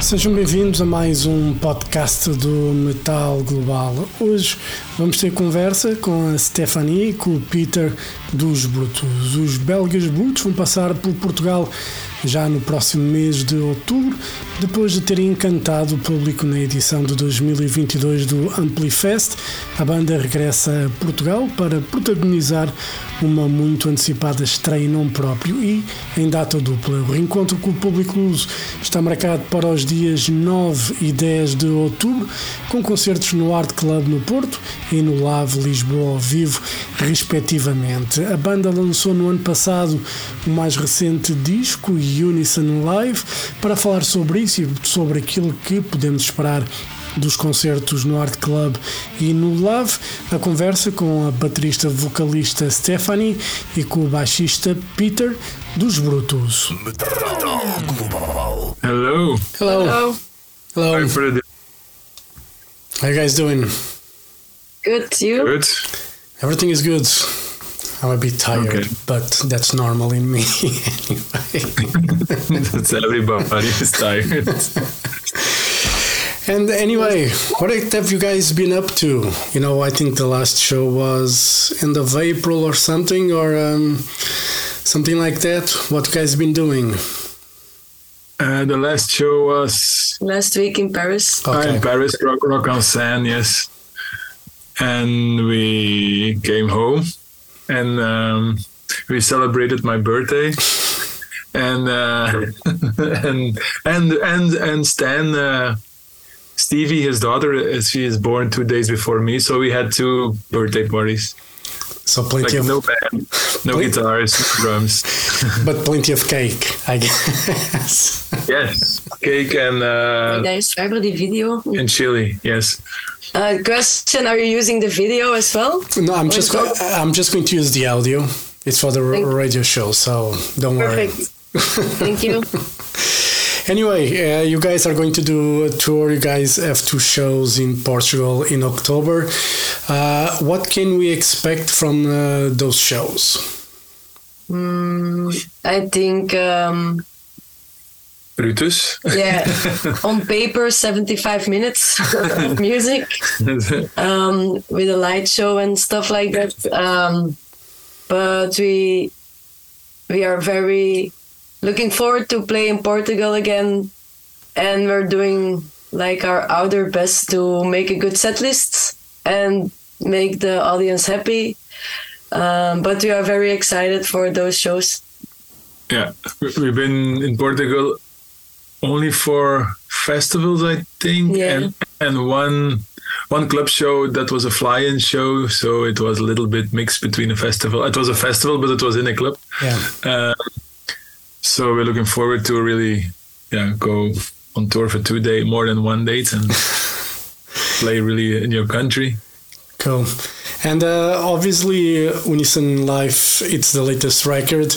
Sejam bem-vindos a mais um podcast do Metal Global. Hoje vamos ter conversa com a Stephanie e com o Peter dos Brutos. Os belgas Brutos vão passar por Portugal já no próximo mês de outubro, depois de terem encantado o público na edição de 2022 do Amplifest. A banda regressa a Portugal para protagonizar uma muito antecipada estreia em nome próprio e em data dupla. O reencontro com o público luso está marcado para os dias 9 e 10 de outubro, com concertos no Art Club no Porto e no Lave Lisboa ao vivo, respectivamente. A banda lançou no ano passado o mais recente disco, Unison Live, para falar sobre isso e sobre aquilo que podemos esperar dos concertos no Art Club e no Love, a conversa com a baterista vocalista Stephanie e com o baixista Peter dos Brutus. Hello. Hello. Hello. Hello. Hi, Freddy. How you guys doing? Good. You? Good. Everything is good. I'm a bit tired, Okay. but that's normal in me anyway. That's everybody is tired. And anyway, what have you guys been up to? You know, I think the last show was end of April or something, or um, something like that. What you guys been doing? Uh, the last show was Last week in Paris. Okay. in Paris, Rock, Rock en Seine, yes. And we came home and um, we celebrated my birthday. And uh, and and and and Stijn, uh, Stevie, his daughter, she is born two days before me, so we had two birthday parties. So plenty Like of, no band, no Plen- guitars, no drums. but plenty of cake, I guess. Yes, cake and uh, Daar is Faber die video. and chili. Yes. Uh, question: Are you using the video as well? no, I'm just go- I'm just going to use the audio. It's for the r- Thank- radio show, so don't worry. Perfect. Thank you. Anyway, uh, you guys are going to do a tour. You guys have two shows in Portugal in October. Uh, what can we expect from uh, those shows? Mm, I think, um, Brutus. yeah, on paper, 75 minutes of music um, with a light show and stuff like that. Um, but we we are very looking forward to play in Portugal again, and we're doing like our outer best to make a good set list and make the audience happy. Um, but we are very excited for those shows. yeah, we- we've been in Portugal only for festivals, I think, Yeah. and and one one club show that was a fly-in show, so it was a little bit mixed between a festival. It was a festival, but it was in a club. Yeah. Um, so we're looking forward to really, yeah, go on tour for two days, more than one date, and play really in your country. Cool. And uh, obviously, uh, Unison Life, it's the latest record.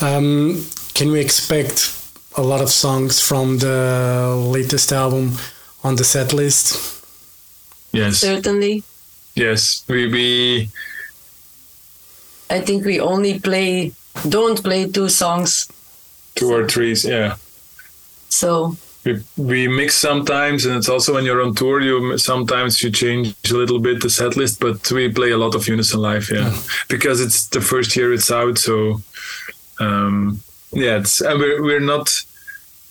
Um, can we expect a lot of songs from the latest album on the set list? Yes, Certainly, yes, we we I think we only play don't play two songs. Two or three, yeah. So we, we mix sometimes and it's also when you're on tour you sometimes you change a little bit the set list but we play a lot of unison life yeah. Because it's the first year it's out so um yeah it's and we're, we're not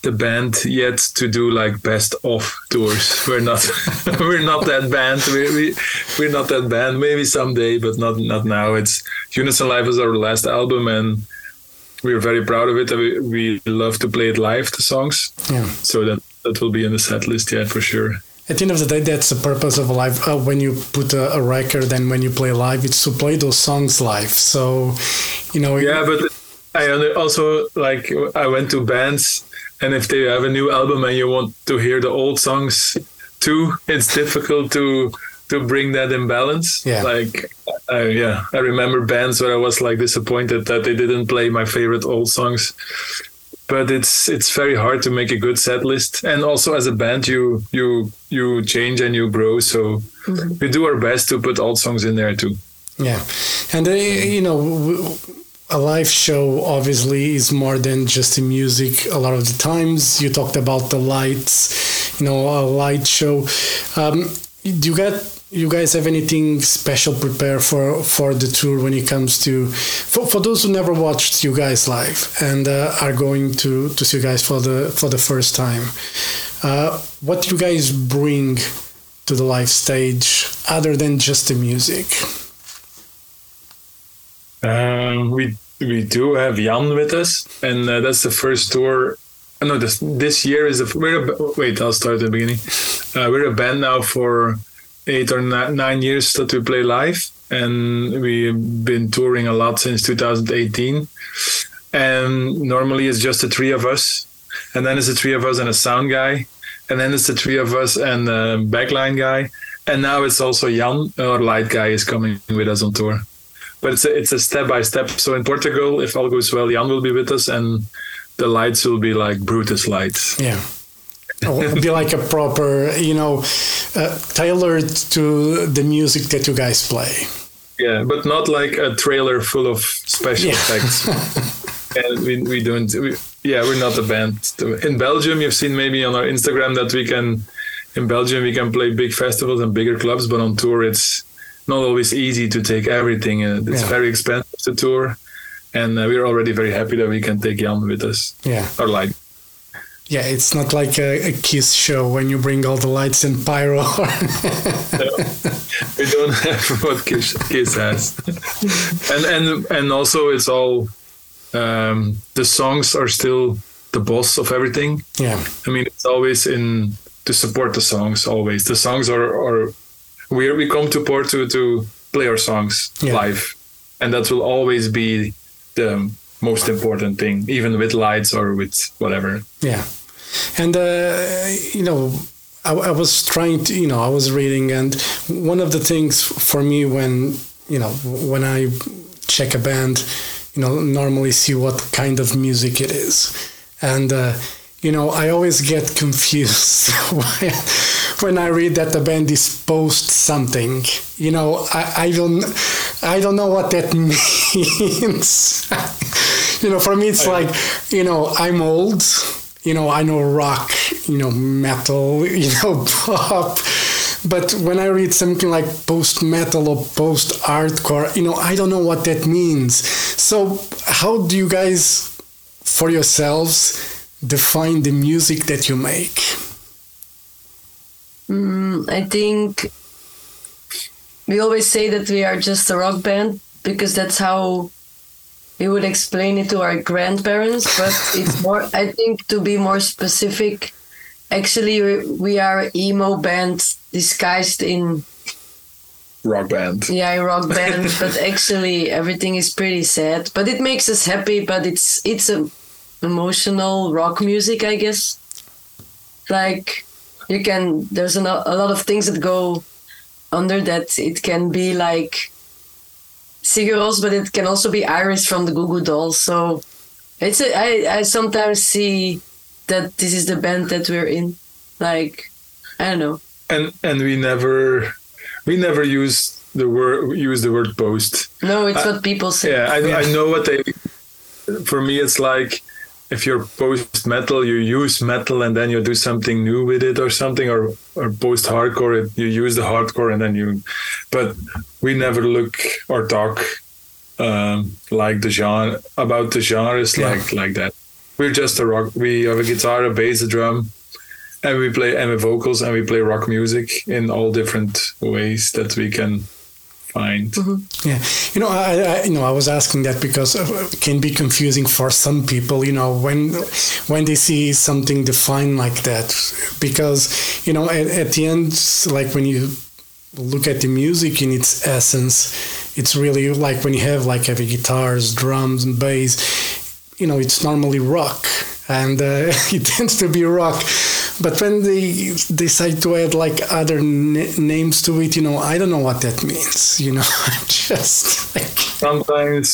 the band yet to do like best of tours. We're not we're not that band. We, we we're not that band. Maybe someday but not not now. It's unison life is our last album and we're very proud of it and we, we love to play it live the songs Yeah. so that that will be in the set list yeah for sure At the end of the day, that's the purpose of a live. Uh, when you put a, a record and when you play live, it's to play those songs live. So, you know, yeah but i also like i went to bands and if they have a new album and you want to hear the old songs too it's difficult to to bring that in balance Yeah. like uh, yeah i remember bands where i was like disappointed that they didn't play my favorite old songs but it's it's very hard to make a good set list and also as a band you you you change and you grow so we do our best to put old songs in there too Yeah, and uh, you know, a live show obviously is more than just the music. A lot of the times, you talked about the lights. You know, a light show. Um, do you get? You guys have anything special prepared for for the tour when it comes to for, for those who never watched you guys live and uh, are going to to see you guys for the for the first time? Uh, what do you guys bring to the live stage other than just the music? Um, we we do have Jan with us, and uh, that's the first tour. Uh, no, this this year is the we're a, wait. I'll start at the beginning. Uh, we're a band now for eight or nine years that we play live, and we've been touring a lot since 2018. And normally it's just the three of us, and then it's the three of us and a sound guy, and then it's the three of us and a backline guy, and now it's also Jan, our light guy, is coming with us on tour but it's a, it's a step by step. So in Portugal, if all goes well, Jan will be with us, and the lights will be like Brutus lights. Yeah. Be like a proper, you know, uh, tailored to the music that you guys play. Yeah, but not like a trailer full of special Yeah. effects. and we, we don't. We, yeah, we're not a band. In Belgium, you've seen maybe on our Instagram that we can. In Belgium, we can play big festivals and bigger clubs, but on tour, it's not always easy to take everything. Uh, it's Yeah. very expensive to tour, and uh, we're already very happy that we can take Jan with us. Yeah. Or like Yeah, it's not like a, a Kiss show when you bring all the lights and pyro. we don't have what Kiss, Kiss has, and and and also it's all um, the songs are still the boss of everything. yeah. I mean, it's always in to support the songs. Always the songs are are we we come to Porto to play our songs Yeah. live, and that will always be the most important thing, even with lights or with whatever. Yeah, and uh, you know, I, I was trying to, you know, I was reading, and one of the things for me when you know when I check a band, you know, normally see what kind of music it is, and uh, you know, I always get confused when, when I read that the band is post something. You know, I, I don't I don't know what that means. you know, for me, it's like, you know, I'm old. You know, I know rock, you know, metal, you know, pop. But when I read something like post metal or post hardcore, you know, I don't know what that means. So, how do you guys, for yourselves, define the music that you make? Mm, I think we always say that we are just a rock band because that's how we would explain it to our grandparents. But it's more, I think, to be more specific, actually, we, are emo band disguised in Rock band. yeah rock band. but actually, everything is pretty sad. But it makes us happy. But it's it's a emotional rock music, I guess. Like you can there's a lot of things that go under that it can be like Sigur but it can also be Iris from the Goo Goo Dolls. So it's a, I, I sometimes see that this is the band that we're in. Like I don't know. and and we never we never use the word use the word post No, it's Uh, what people say. yeah I, I know what they for me it's like if you're post metal you use metal and then you do something new with it or something or or post hardcore you use the hardcore and then you but we never look or talk um, like the genre about the genres Yeah. like like that we're just a rock we have a guitar a bass a drum and we play and with vocals and we play rock music in all different ways that we can find Yeah, you know, I, I you know I was asking that because uh, it can be confusing for some people. You know, when when they see something defined like that, because you know at, at the end, like when you look at the music in its essence, it's really like when you have like heavy guitars, drums, and bass. You know, it's normally rock, and uh, it tends to be rock. But when they decide to add like other n- names to it, you know, I don't know what that means. You know, I'm just like, sometimes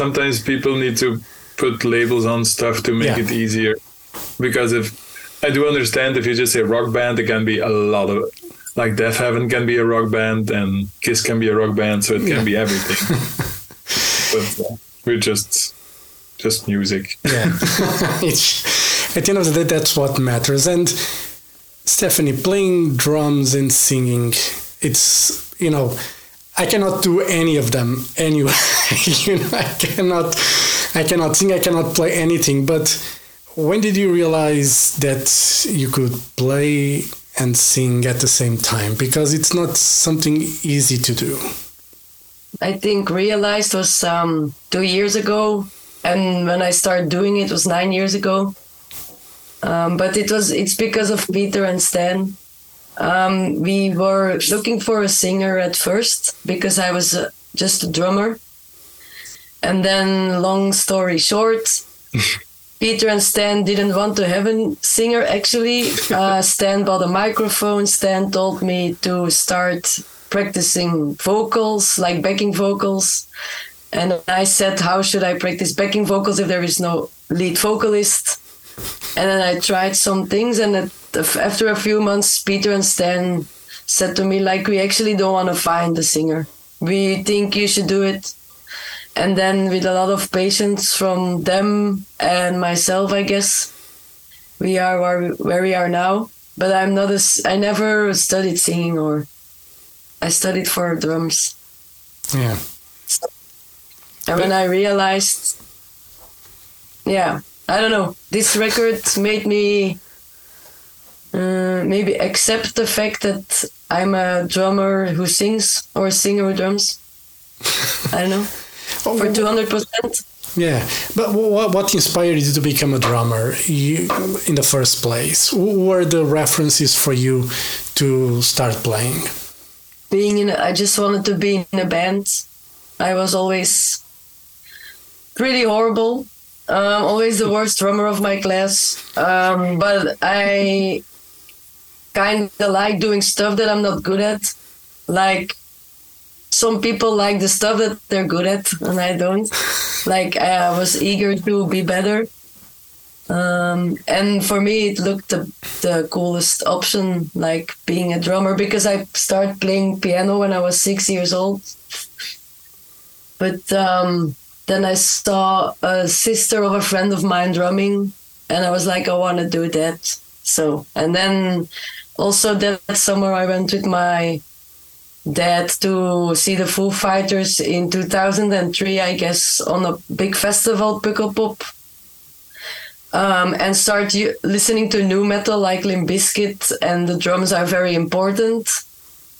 sometimes people need to put labels on stuff to make Yeah. it easier because if i do understand if you just say rock band it can be a lot of like Deafheaven can be a rock band and Kiss can be a rock band, so it can Yeah. be everything. but uh, we're just just music. Yeah. at the end of the day, that's what matters. And Stephanie, playing drums and singing, it's, you know, I cannot do any of them anyway. you know, I cannot, I cannot sing, I cannot play anything. But when did you realize that you could play and sing at the same time? Because it's not something easy to do. I think realized was um, two years ago, and when I started doing it was nine years ago. Um, but it was it's because of Peter and Stijn. Um, we were looking for a singer at first because I was uh, just a drummer, and then long story short. Peter and Stijn didn't want to have a singer. Actually, uh, Stijn bought a microphone. Stijn told me to start practicing vocals, like backing vocals. And I said, How should I practice backing vocals if there is no lead vocalist? And then I tried some things. And it, after a few months, Peter and Stijn said to me, like, we actually don't want to find a singer. We think you should do it. And then, with a lot of patience from them and myself, I guess, we are where, where we are now. But I'm not a, s- I never studied singing or I studied for drums. Yeah. And when I realized, yeah, I don't know, this record made me uh, maybe accept the fact that I'm a drummer who sings or a singer who drums. I don't know, for 200%. Yeah, but what, what inspired you to become a drummer you, in the first place? Who were the references for you to start playing? being in I just wanted to be in a band. I was always pretty horrible. Um, always the worst drummer of my class. Um, but I kind of like doing stuff that I'm not good at. Like some people like the stuff that they're good at, and I don't. Like I was eager to be better. Um, and for me, it looked the, the coolest option, like being a drummer, because I started playing piano when I was six years old. But um, then I saw a sister of a friend of mine drumming, and I was like, I want to do that. So, and then also that summer, I went with my dad to see the Foo Fighters in 2003, I guess, on a big festival, Pukkelpop um, and start listening to nu metal like Limp Bizkit, and the drums are very important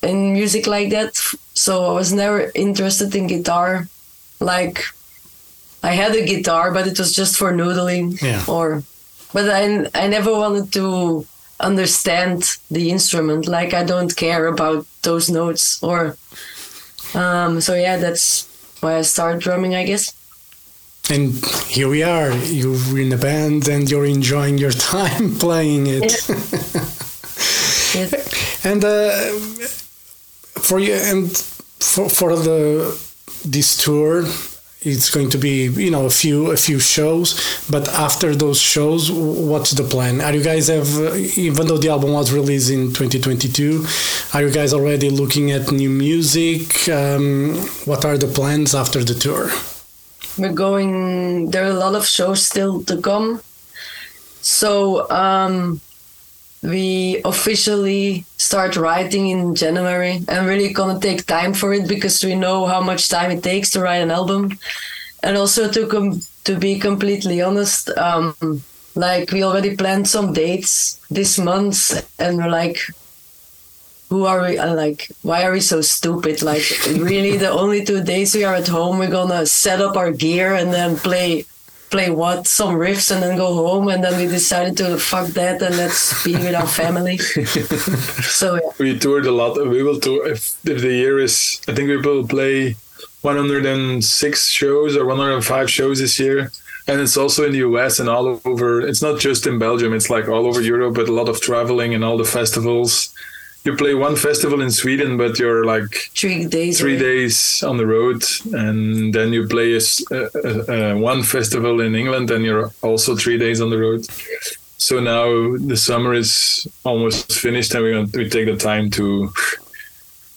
in music like that. So I was never interested in guitar. Like I had a guitar, but it was just for noodling. Yeah. Or, but I I never wanted to understand the instrument. Like I don't care about those notes or. Um, so yeah, that's why I started drumming, I guess. And here we are. You're in a band and you're enjoying your time playing it. Yeah. And uh, for you and for for the this tour, it's going to be you know a few a few shows. But after those shows, what's the plan? Are you guys have even though the album was released in 2022, are you guys already looking at new music? Um, what are the plans after the tour? we're going there are a lot of shows still to come so um we officially start writing in january. And really gonna take time for it because we know how much time it takes to write an album. And also to com- to be completely honest um like we already planned some dates this month and we're like who are we uh, like why are we so stupid? Like really the only two days we are at home we're gonna set up our gear and then play play what some riffs and then go home and then we decided to fuck that and let's be with our family so yeah We toured a lot. We will tour if, if the year is. I think we will play 106 shows or 105 shows this year, and it's also in the US and all over. It's not just in Belgium. It's like all over Europe, but a lot of traveling and all the festivals. You play one festival in Sweden, but you're like three days three away. days on the road, and then you play a, uh, uh, one festival in England, and you're also three days on the road. so now the summer is almost finished, and we we take the time to.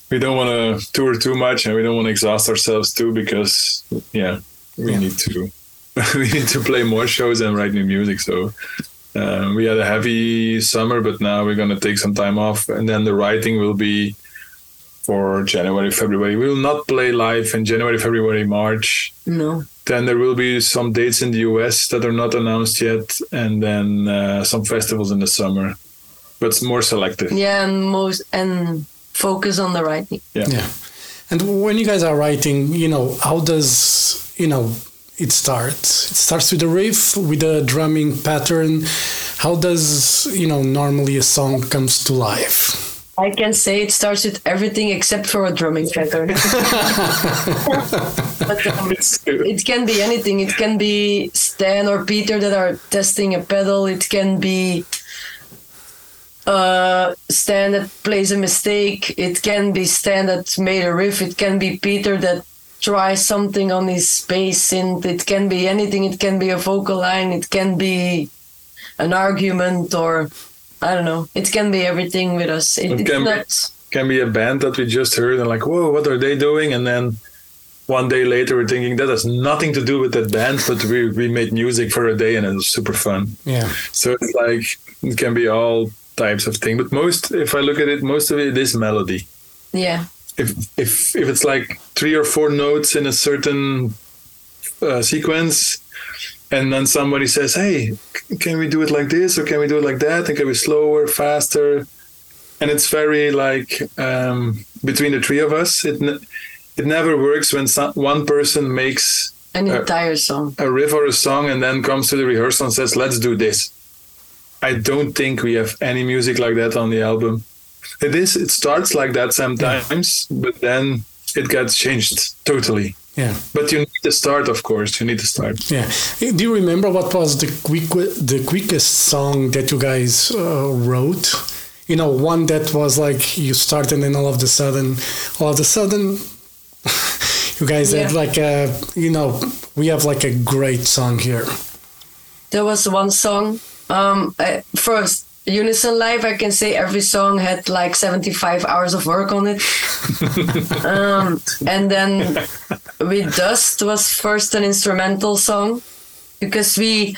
We don't want to tour too much, and we don't want to exhaust ourselves too, because yeah, we Yeah. need to we need to play more shows and write new music. So um, we had a heavy summer, but now we're gonna take some time off, and then the writing will be for January, February. We will not play live in January, February, March. No. Then there will be some dates in the US that are not announced yet, and then uh, some festivals in the summer, but it's more selective. Yeah, and most and focus on the writing. Yeah. And when you guys are writing, you know, how does, you know, it starts? It starts with a riff, with a drumming pattern. How does, you know, normally a song comes to life? I can say it starts with everything except for a drumming pattern. but um, it can be anything. It can be Stijn or Peter that are testing a pedal. It can be uh, Stijn that plays a mistake. It can be Stijn that made a riff. It can be Peter that tries something on his space synth. It can be anything. It can be a vocal line. It can be an argument or I don't know. It can be everything with us. It, It can be- not. Can be a band that we just heard and like, whoa, what are they doing? And then one day later, we're thinking that has nothing to do with that band, but we we made music for a day and it was super fun. Yeah. So it's like it can be all types of thing, but most, if I look at it, most of it is melody. Yeah. If if if it's like three or four notes in a certain uh, sequence and then somebody says hey can we do it like this or can we do it like that and can we slower faster? And it's very like um, between the three of us it ne- it never works when some, one person makes An Uh, entire song. a riff or a song and then comes to the rehearsal and says let's do this. I don't think we have any music like that on the album it is it starts like that sometimes but then it gets changed totally Yeah. but you need to start of course you need to start Yeah. Do you remember what was the quick the quickest song that you guys uh, wrote? You know, one that was like you start and then all of a sudden, all of a sudden, you guys had like a, you know, we have like a great song here. There was one song. Um, I, first, Unison Life, I can say every song had like 75 hours of work on it. um, and then with Dust was first an instrumental song because we,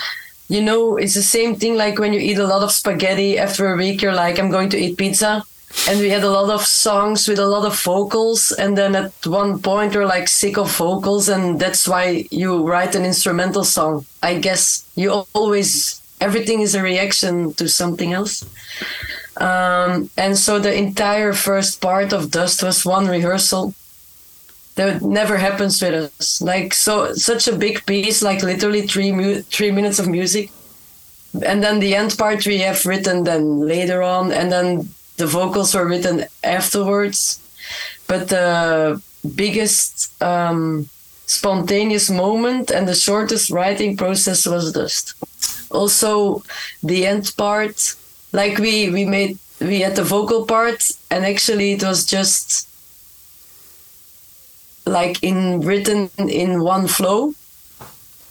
you know, it's the same thing like when you eat a lot of spaghetti after a week, you're like, I'm going to eat pizza. And we had a lot of songs with a lot of vocals. And then at one point, we're like sick of vocals. And that's why you write an instrumental song. I guess you always, everything is a reaction to something else. Um, and so the entire first part of Dust was one rehearsal. That never happens with us. Like so, such a big piece, like literally three mu- three minutes of music, and then the end part we have written then later on, and then the vocals were written afterwards. But the biggest um, spontaneous moment and the shortest writing process was Dust. Also, the end part, like we we made we had the vocal part, and actually it was just like in written in one flow.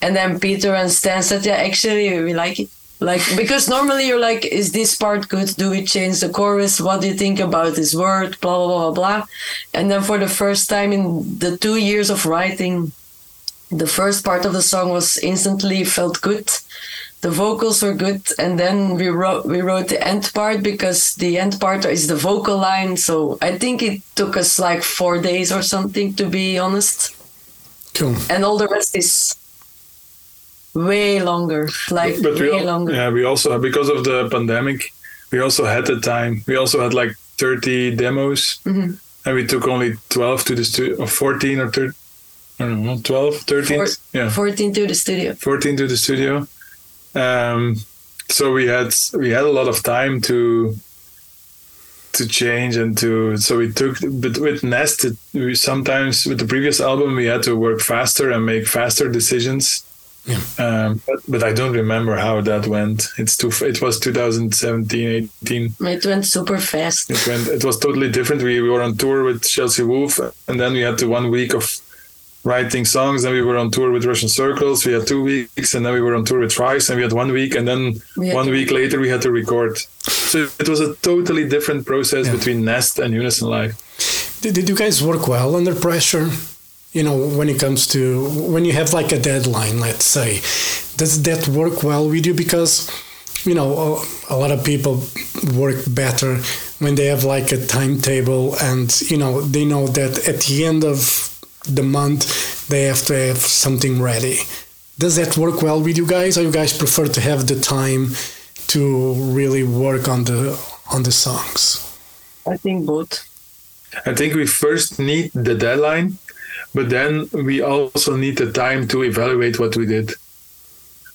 And then Peter and Stijn said, "Yeah, actually, we like it." Like because normally you're like, "Is this part good? Do we change the chorus? What do you think about this word?" Blah blah blah blah. And then for the first time in the two years of writing, the first part of the song was instantly felt good. The vocals were good, and then we wrote we wrote the end part because the end part is the vocal line. So I think it took us like four days or something to be honest, Cool. and all the rest is way longer, like but way al- longer. yeah we also because of the pandemic we also had the time we also had like 30 demos Mhm. and we took only 12 to the studio or 14 or 13 i don't know 12 13 Four- yeah 14 to the studio. 14 to the studio um so we had we had a lot of time to to change and to so we took but with nest it, we sometimes with the previous album we had to work faster and make faster decisions Yeah. um but, but i don't remember how that went it's too it was 2017 18 It went super fast. it went it was totally different we, we were on tour with chelsea wolfe and then we had the one week of writing songs. Then we were on tour with Russian Circles. We had two weeks, and then we were on tour with Thrice, and we had one week, and then We one week later we had to record. So it was a totally different process Yeah. between Nest and Unison Life. Did, did you guys work well under pressure? You know, when it comes to when you have like a deadline, let's say, does that work well with you? Because you know, a, a lot of people work better when they have like a timetable, and you know, they know that at the end of the month they have to have something ready. Does that work well with you guys, or you guys prefer to have the time to really work on the on the songs? I think both. I think we first need the deadline, but then we also need the time to evaluate what we did.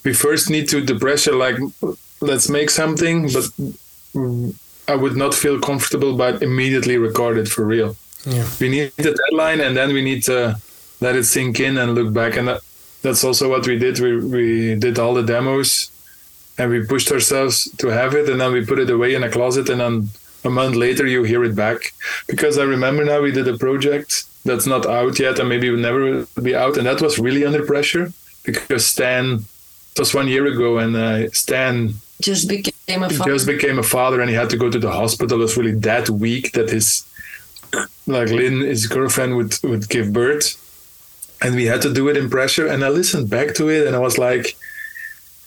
We first need to the pressure like let's make something, but I would not feel comfortable but immediately record it for real. Yeah. We need the deadline and then we need to let it sink in and look back and that, that's also what we did. We we did all the demos and we pushed ourselves to have it and then we put it away in a closet and then a month later you hear it back because i remember now we did a project that's not out yet and maybe will never be out and that was really under pressure because stijn it was one year ago and uh, stijn Just became a father. just became a father and he had to go to the hospital it was really that week that his like lynn his girlfriend would would give birth. And we had to do it in pressure. And i listened back to it and i was like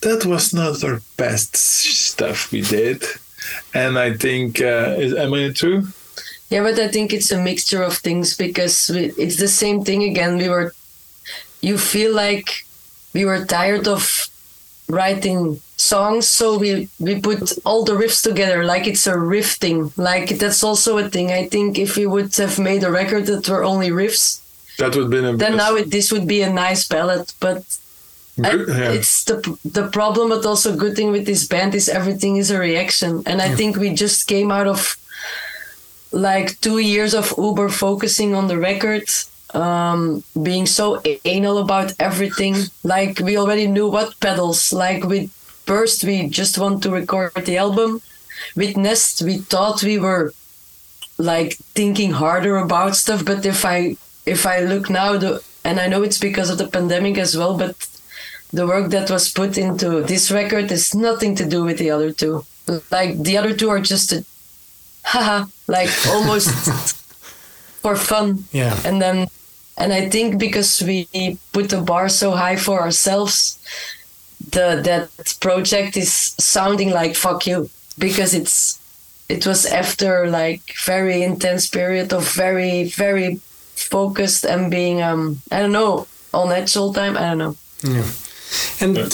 that was not our best stuff we did. And i think uh, is, am i true Yeah, but I think it's a mixture of things because we, it's the same thing again. We were, you feel like we were tired of writing songs, so we we put all the riffs together like it's a riff thing. Like that's also a thing. I think if we would have made a record that were only riffs, that would have been a then now it, this would be a nice ballad. But I- Good, yeah. it's the the problem, but also good thing with this band is everything is a reaction, and I mm. think we just came out of like two years of Uber focusing on the record, um, being so anal about everything. Like we already knew what pedals. Like with Burst, we just want to record the album. With Nest, we thought we were like thinking harder about stuff. But if I if I look now, the and I know it's because of the pandemic as well, but the work that was put into this record is nothing to do with the other two. Like the other two are just a haha, like almost for fun. Yeah. And then and I think because we put the bar so high for ourselves, the that project is sounding like fuck you because it's it was after like very intense period of very very focused and being um I don't know on edge all natural time I don't know Yeah. And uh,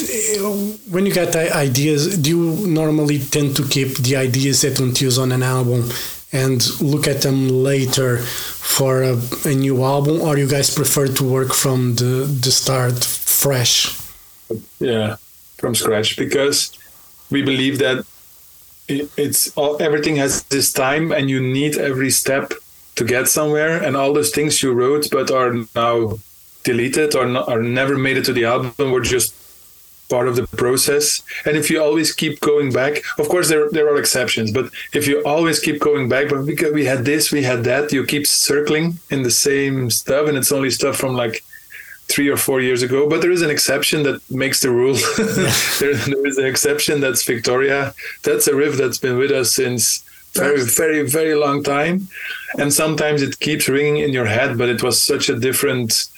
when you get ideas, do you normally tend to keep the ideas that you use on an album and look at them later for a, a new album, or you guys prefer to work from the, the start fresh? yeah from scratch because we believe that it, it's all everything has this time and you need every step to get somewhere and all those things you wrote but are now deleted or, not, or never made it to the album were just part of the process and if you always keep going back of course there, there are exceptions but if you always keep going back but because we had this we had that you keep circling in the same stuff and it's only stuff from like three or four years ago. But there is an exception that makes the rule. there, there is an exception that's Victoria. That's a riff that's been with us since very, very, very long time. And sometimes it keeps ringing in your head, but it was such a different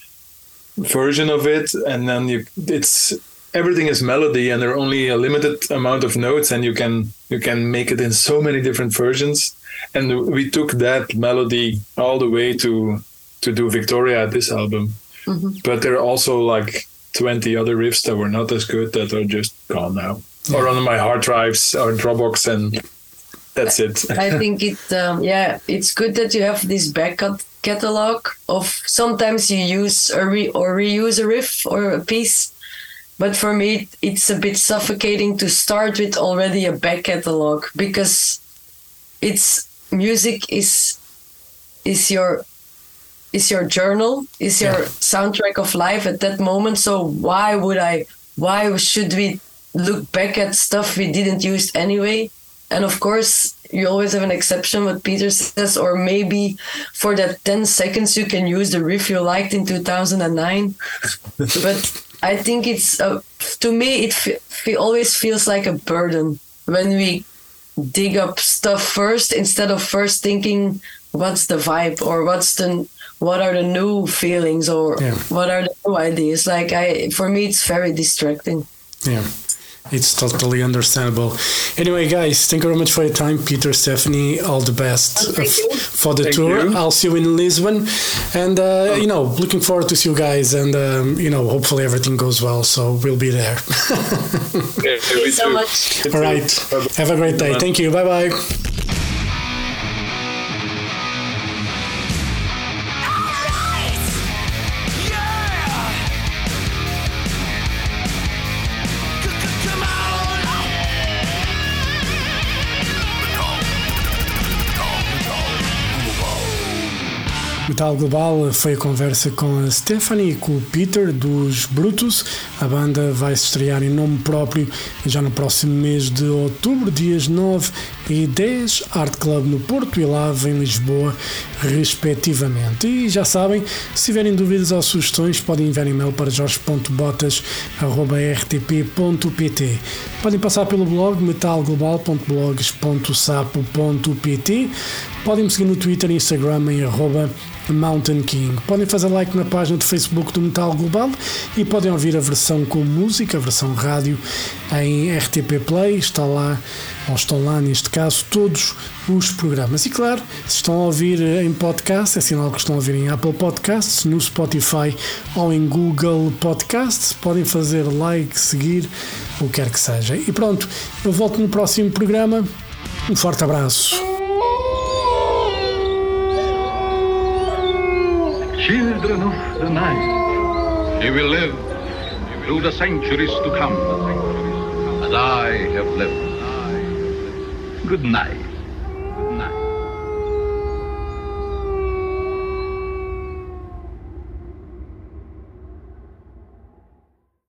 version of it. And then you, it's everything is melody, and there are only a limited amount of notes, and you can you can make it in so many different versions. And we took that melody all the way to to do Victoria at this album. But there are also like 20 other riffs that were not as good that are just gone now. Or on my hard drives or Dropbox and that's it. I think it um, yeah it's good that you have this back catalog of sometimes you use a re- or reuse a riff or a piece but for me it's a bit suffocating to start with already a back catalog because it's music is is your is your journal is your soundtrack of life at that moment. So why would i why should we look back at stuff we didn't use anyway? And of course you always have an exception what peter says or maybe for that 10 seconds you can use the riff you liked in 2009 but i think it's uh, to me it fe- always feels like a burden. When we dig up stuff first instead of first thinking what's the vibe or what's the what are the new feelings or yeah. what are the new ideas? Like i for me it's very distracting. Yeah it's totally understandable. Anyway, guys, thank you very much for your time, Peter, Stephanie. All the best for the thank tour. You. I'll see you in Lisbon, and uh, you know, looking forward to see you guys, and um, you know, hopefully everything goes well. So we'll be there. yeah, thank you so much. All right, have a great day. Thank you. Bye bye. Metal Global foi a conversa com a Stephanie e com o Peter dos Brutus. A banda vai se estrear em nome próprio já no próximo mês de outubro, dias 9 e 10, Art Club no Porto e Lave em Lisboa, respectivamente. E já sabem, se tiverem dúvidas ou sugestões, podem enviar e-mail para jorge.botas.rtp.pt. Podem passar pelo blog metalglobal.blogs.sapo.pt. Podem me seguir no Twitter e Instagram em arroba Mountain King. Podem fazer like na página do Facebook do Metal Global e podem ouvir a versão com música, a versão rádio, em RTP Play. Está lá, ou estão lá neste caso, todos os programas. E claro, se estão a ouvir em podcast, é sinal que estão a ouvir em Apple Podcasts, no Spotify ou em Google Podcasts. Podem fazer like, seguir, o que quer que seja. E pronto, eu volto no próximo programa. Um forte abraço. children of the night. She will live through the centuries to come, as I have lived. Good night.